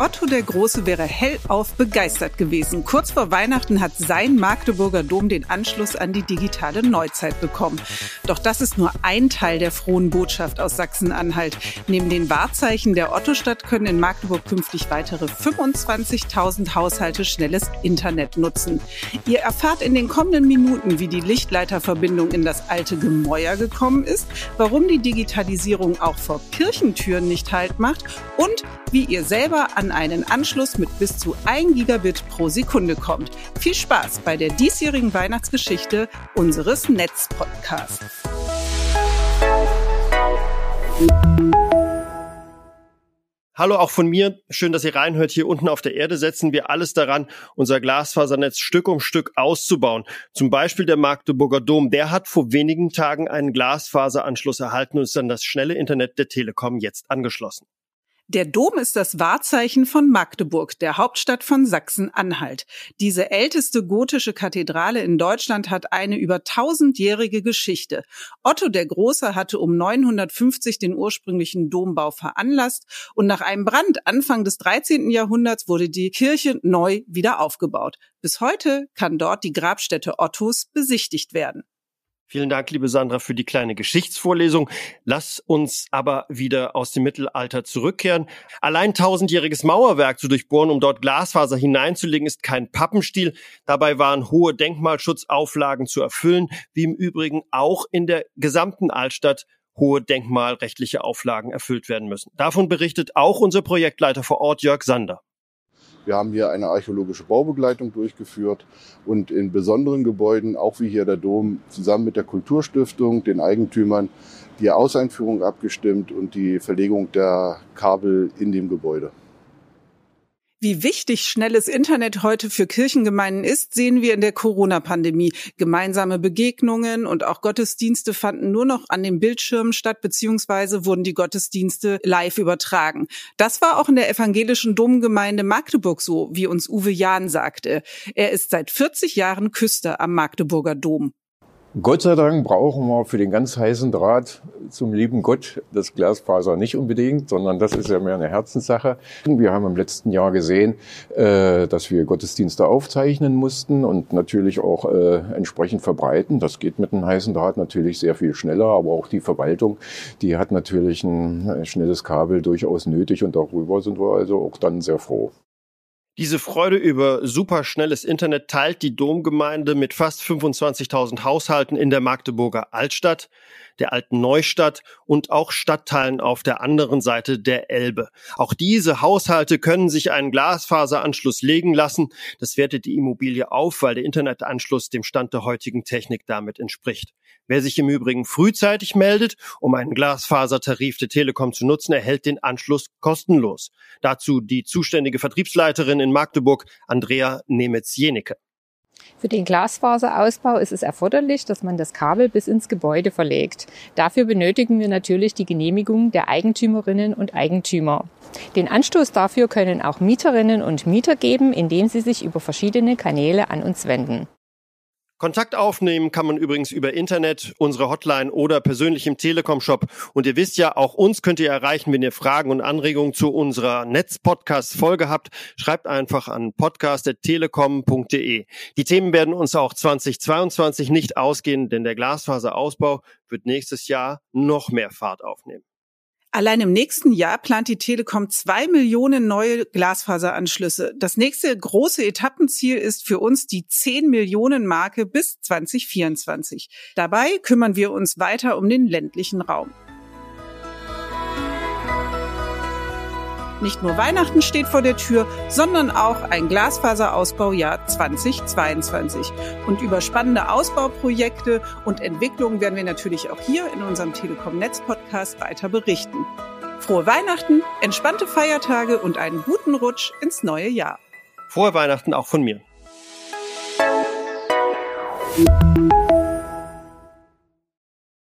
Otto der Große wäre hellauf begeistert gewesen. Kurz vor Weihnachten hat sein Magdeburger Dom den Anschluss an die digitale Neuzeit bekommen. Doch das ist nur ein Teil der frohen Botschaft aus Sachsen-Anhalt. Neben den Wahrzeichen der Ottostadt können in Magdeburg künftig weitere 25.000 Haushalte schnelles Internet nutzen. Ihr erfahrt in den kommenden Minuten, wie die Lichtleiterverbindung in das alte Gemäuer gekommen ist, warum die Digitalisierung auch vor Kirchentüren nicht halt macht und wie ihr selber an einen Anschluss mit bis zu 1 Gigabit pro Sekunde kommt. Viel Spaß bei der diesjährigen Weihnachtsgeschichte unseres Netzpodcasts. Hallo auch von mir. Schön, dass ihr reinhört. Hier unten auf der Erde setzen wir alles daran, unser Glasfasernetz Stück um Stück auszubauen. Zum Beispiel der Magdeburger Dom. Der hat vor wenigen Tagen einen Glasfaseranschluss erhalten und ist an das schnelle Internet der Telekom jetzt angeschlossen. Der Dom ist das Wahrzeichen von Magdeburg, der Hauptstadt von Sachsen-Anhalt. Diese älteste gotische Kathedrale in Deutschland hat eine über tausendjährige Geschichte. Otto der Große hatte um 950 den ursprünglichen Dombau veranlasst und nach einem Brand Anfang des 13. Jahrhunderts wurde die Kirche neu wieder aufgebaut. Bis heute kann dort die Grabstätte Ottos besichtigt werden. Vielen Dank, liebe Sandra, für die kleine Geschichtsvorlesung. Lass uns aber wieder aus dem Mittelalter zurückkehren. Allein tausendjähriges Mauerwerk zu durchbohren, um dort Glasfaser hineinzulegen, ist kein Pappenstiel. Dabei waren hohe Denkmalschutzauflagen zu erfüllen, wie im Übrigen auch in der gesamten Altstadt hohe denkmalrechtliche Auflagen erfüllt werden müssen. Davon berichtet auch unser Projektleiter vor Ort, Jörg Sander. Wir haben hier eine archäologische Baubegleitung durchgeführt und in besonderen Gebäuden, auch wie hier der Dom, zusammen mit der Kulturstiftung, den Eigentümern, die Auseinführung abgestimmt und die Verlegung der Kabel in dem Gebäude. Wie wichtig schnelles Internet heute für Kirchengemeinden ist, sehen wir in der Corona-Pandemie. Gemeinsame Begegnungen und auch Gottesdienste fanden nur noch an den Bildschirmen statt, beziehungsweise wurden die Gottesdienste live übertragen. Das war auch in der evangelischen Domgemeinde Magdeburg so, wie uns Uwe Jahn sagte. Er ist seit 40 Jahren Küster am Magdeburger Dom. Gott sei Dank brauchen wir für den ganz heißen Draht zum lieben Gott das Glasfaser nicht unbedingt, sondern das ist ja mehr eine Herzenssache. Wir haben im letzten Jahr gesehen, äh, dass wir Gottesdienste aufzeichnen mussten und natürlich auch äh, entsprechend verbreiten. Das geht mit einem heißen Draht natürlich sehr viel schneller, aber auch die Verwaltung, die hat natürlich ein schnelles Kabel durchaus nötig und darüber sind wir also auch dann sehr froh. Diese Freude über superschnelles Internet teilt die Domgemeinde mit fast 25.000 Haushalten in der Magdeburger Altstadt, der alten Neustadt und auch Stadtteilen auf der anderen Seite der Elbe. Auch diese Haushalte können sich einen Glasfaseranschluss legen lassen. Das wertet die Immobilie auf, weil der Internetanschluss dem Stand der heutigen Technik damit entspricht. Wer sich im Übrigen frühzeitig meldet, um einen Glasfasertarif der Telekom zu nutzen, erhält den Anschluss kostenlos. Dazu die zuständige Vertriebsleiterin in Magdeburg, Andrea Nemetz-Jenecke. Für den Glasfaserausbau ist es erforderlich, dass man das Kabel bis ins Gebäude verlegt. Dafür benötigen wir natürlich die Genehmigung der Eigentümerinnen und Eigentümer. Den Anstoß dafür können auch Mieterinnen und Mieter geben, indem sie sich über verschiedene Kanäle an uns wenden. Kontakt aufnehmen kann man übrigens über Internet, unsere Hotline oder persönlich im Telekom-Shop. Und ihr wisst ja, auch uns könnt ihr erreichen, wenn ihr Fragen und Anregungen zu unserer Netz-Podcast-Folge habt. Schreibt einfach an podcast.telekom.de. Die Themen werden uns auch 2022 nicht ausgehen, denn der Glasfaserausbau wird nächstes Jahr noch mehr Fahrt aufnehmen. Allein im nächsten Jahr plant die Telekom zwei Millionen neue Glasfaseranschlüsse. Das nächste große Etappenziel ist für uns die 10 Millionen Marke bis 2024. Dabei kümmern wir uns weiter um den ländlichen Raum. Nicht nur Weihnachten steht vor der Tür, sondern auch ein Glasfaserausbaujahr 2022. Und über spannende Ausbauprojekte und Entwicklungen werden wir natürlich auch hier in unserem Telekom Netz Podcast weiter berichten. Frohe Weihnachten, entspannte Feiertage und einen guten Rutsch ins neue Jahr. Frohe Weihnachten auch von mir.